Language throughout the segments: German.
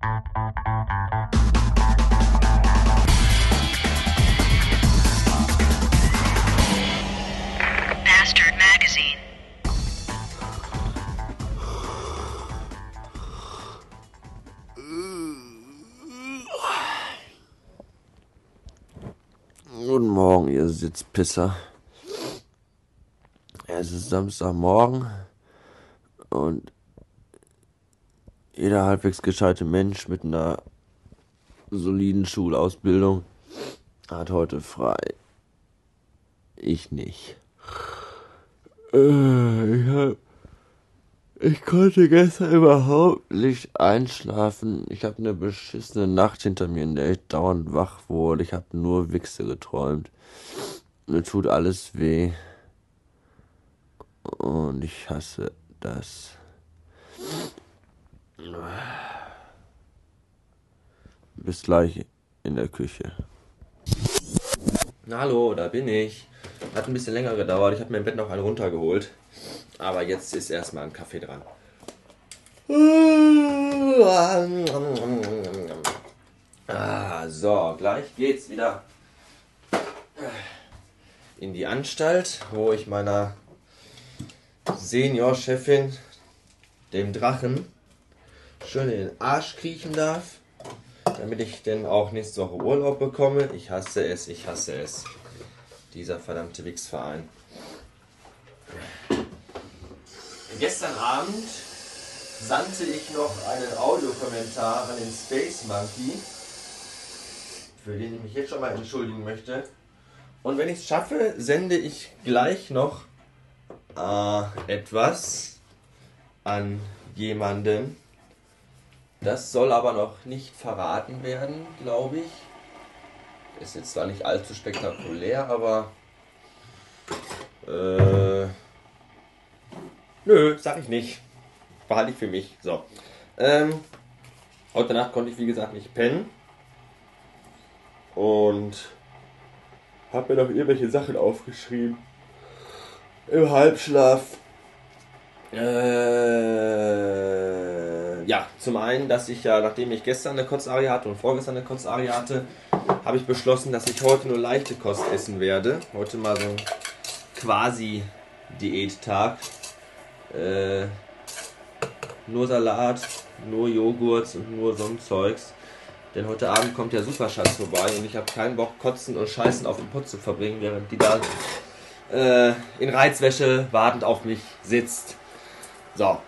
Bastard Magazine. Guten Morgen, ihr Sitzpisser. Es ist Samstagmorgen und jeder halbwegs gescheite Mensch mit einer soliden Schulausbildung hat heute frei. Ich nicht. Äh, Ich, hab, ich konnte gestern überhaupt nicht einschlafen. Ich habe eine beschissene Nacht hinter mir, in der ich dauernd wach wurde. Ich habe nur Wichse geträumt. Mir tut alles weh. Und ich hasse das. Bis gleich in der Küche. Hallo, da bin ich. Hat ein bisschen länger gedauert. Ich habe mir im Bett noch einen runtergeholt. Aber jetzt ist erstmal ein Kaffee dran. Ah, so, gleich geht's wieder in die Anstalt, wo ich meiner Seniorchefin, dem Drachen, schön in den Arsch kriechen darf, damit ich denn auch nächste Woche Urlaub bekomme. Ich hasse es, ich hasse es. Dieser verdammte Wichsverein. Gestern Abend sandte ich noch einen Audiokommentar an den Space Monkey, für den ich mich jetzt schon mal entschuldigen möchte. Und wenn ich es schaffe, sende ich gleich noch äh, etwas an jemanden. Das soll aber noch nicht verraten werden, glaube ich. Ist jetzt zwar nicht allzu spektakulär, aber. Äh, nö, sag ich nicht. Behalte ich für mich. So. Ähm, heute Nacht konnte ich, wie gesagt, nicht pennen. Und habe mir noch irgendwelche Sachen aufgeschrieben. Im Halbschlaf. Äh, ja, zum einen, dass ich ja, nachdem ich gestern eine Kotzarie hatte und vorgestern eine Kotzarie hatte, habe ich beschlossen, dass ich heute nur leichte Kost essen werde. Heute mal so ein quasi Diättag. Äh, nur Salat, nur Joghurt und nur so ein Zeugs. Denn heute Abend kommt der Superschatz vorbei und ich habe keinen Bock, Kotzen und Scheißen auf dem Pott zu verbringen, während die da äh, in Reizwäsche wartend auf mich sitzt. So.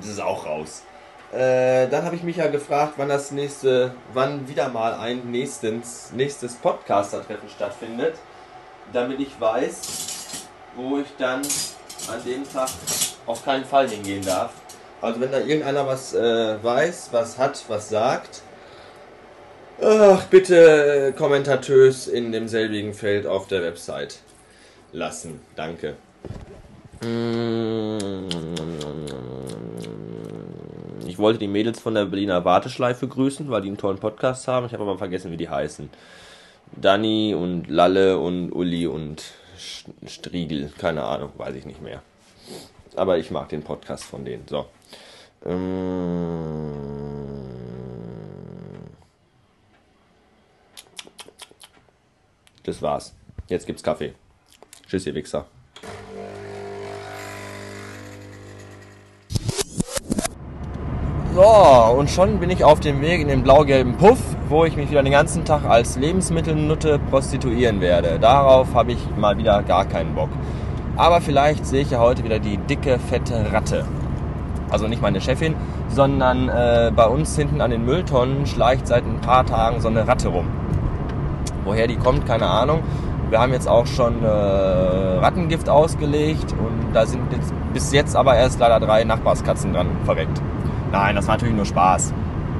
Das ist auch raus. Äh, dann habe ich mich ja gefragt, wann das nächste, wann wieder mal ein nächstes, nächstes Podcaster-Treffen stattfindet, damit ich weiß, wo ich dann an dem Tag auf keinen Fall hingehen darf. Also wenn da irgendeiner was äh, weiß, was hat, was sagt, ach, bitte kommentatös in demselbigen Feld auf der Website lassen. Danke. Ich wollte die Mädels von der Berliner Warteschleife grüßen, weil die einen tollen Podcast haben. Ich habe aber vergessen, wie die heißen. Dani und Lalle und Uli und Striegel. Keine Ahnung, weiß ich nicht mehr. Aber ich mag den Podcast von denen. So. Ähm, Das war's. Jetzt gibt's Kaffee. Tschüss, ihr Wichser. Und schon bin ich auf dem Weg in den blau-gelben Puff, wo ich mich wieder den ganzen Tag als Lebensmittelnutte prostituieren werde. Darauf habe ich mal wieder gar keinen Bock. Aber vielleicht sehe ich ja heute wieder die dicke, fette Ratte. Also nicht meine Chefin, sondern äh, bei uns hinten an den Mülltonnen schleicht seit ein paar Tagen so eine Ratte rum. Woher die kommt, keine Ahnung. Wir haben jetzt auch schon äh, Rattengift ausgelegt und da sind jetzt, bis jetzt aber erst leider drei Nachbarskatzen dran verreckt. Nein, das war natürlich nur Spaß.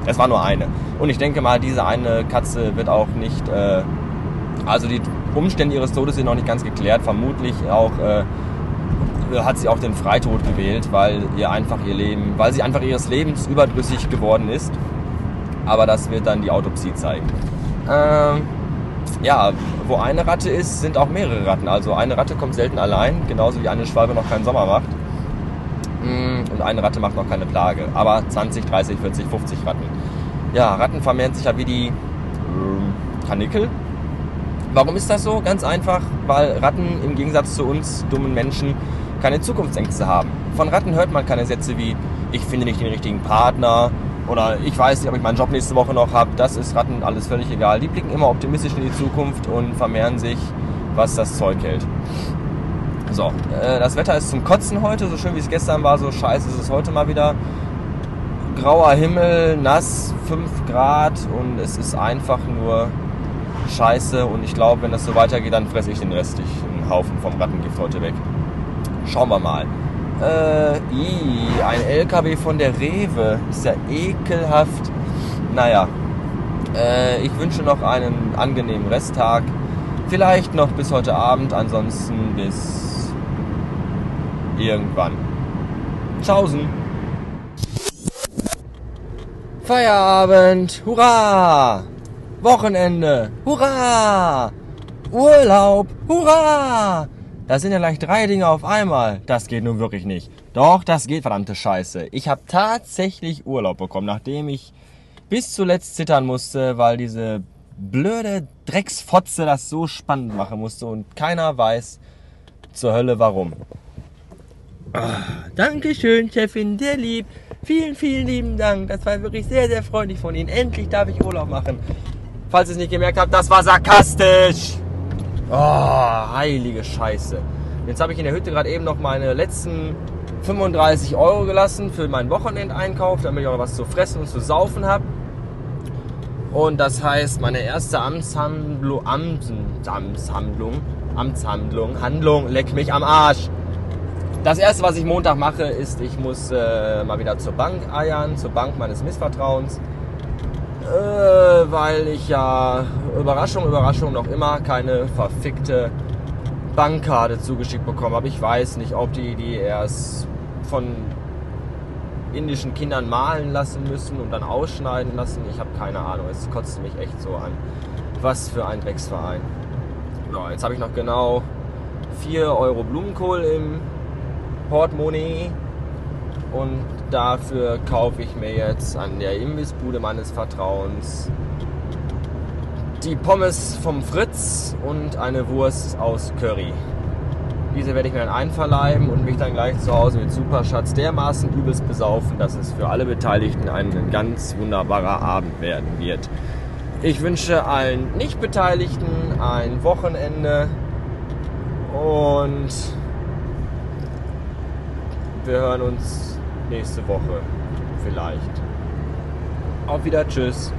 Es war nur eine. Und ich denke mal, diese eine Katze wird auch nicht, äh, also die Umstände ihres Todes sind noch nicht ganz geklärt. Vermutlich auch äh, hat sie auch den Freitod gewählt, weil ihr einfach ihr Leben, weil sie einfach ihres Lebens überdrüssig geworden ist. Aber das wird dann die Autopsie zeigen. Ähm, ja, wo eine Ratte ist, sind auch mehrere Ratten. Also eine Ratte kommt selten allein, genauso wie eine Schwalbe noch keinen Sommer macht. Und eine Ratte macht noch keine Plage. Aber 20, 30, 40, 50 Ratten. Ja, Ratten vermehren sich ja wie die ähm, Kanickel. Warum ist das so? Ganz einfach, weil Ratten im Gegensatz zu uns dummen Menschen keine Zukunftsängste haben. Von Ratten hört man keine Sätze wie ich finde nicht den richtigen Partner oder ich weiß nicht, ob ich meinen Job nächste Woche noch habe. Das ist Ratten alles völlig egal. Die blicken immer optimistisch in die Zukunft und vermehren sich, was das Zeug hält. So, äh, das Wetter ist zum Kotzen heute, so schön wie es gestern war, so scheiße ist es heute mal wieder. Grauer Himmel, nass, 5 Grad und es ist einfach nur scheiße und ich glaube, wenn das so weitergeht, dann fresse ich den restlichen Haufen vom Rattengift heute weg. Schauen wir mal. Äh, ii, ein LKW von der Rewe. Ist ja ekelhaft. Naja, äh, ich wünsche noch einen angenehmen Resttag. Vielleicht noch bis heute Abend, ansonsten bis irgendwann. Tschaußen. Feierabend, hurra! Wochenende, hurra! Urlaub, hurra! Das sind ja gleich drei Dinge auf einmal. Das geht nun wirklich nicht. Doch, das geht, verdammte Scheiße. Ich habe tatsächlich Urlaub bekommen, nachdem ich bis zuletzt zittern musste, weil diese blöde Drecksfotze das so spannend machen musste und keiner weiß zur Hölle warum. Ah, Dankeschön, Chefin, sehr lieb. Vielen, vielen lieben Dank. Das war wirklich sehr, sehr freundlich von Ihnen. Endlich darf ich Urlaub machen. Falls ihr es nicht gemerkt habt, das war sarkastisch. Oh, heilige Scheiße. Jetzt habe ich in der Hütte gerade eben noch meine letzten 35 Euro gelassen für meinen Wochenendeinkauf, damit ich auch was zu fressen und zu saufen habe. Und das heißt, meine erste Amtshandlung, Amts, Amtshandlung, Amtshandlung, Handlung, leck mich am Arsch. Das erste, was ich Montag mache, ist, ich muss äh, mal wieder zur Bank eiern, zur Bank meines Missvertrauens äh, weil ich ja, Überraschung, Überraschung, noch immer keine verfickte Bankkarte zugeschickt bekommen habe. Ich weiß nicht, ob die die erst von indischen Kindern malen lassen müssen und dann ausschneiden lassen. Ich habe keine Ahnung. Es kotzt mich echt so an. Was für ein Drecksverein. So, jetzt habe ich noch genau 4 Euro Blumenkohl im Portemonnaie und dafür kaufe ich mir jetzt an der Imbissbude meines Vertrauens die Pommes vom Fritz und eine Wurst aus Curry. Diese werde ich mir dann einverleiben und mich dann gleich zu Hause mit Superschatz dermaßen übelst besaufen, dass es für alle Beteiligten ein ganz wunderbarer Abend werden wird. Ich wünsche allen Nicht-Beteiligten ein Wochenende und wir hören uns nächste Woche vielleicht. Auf wieder, tschüss.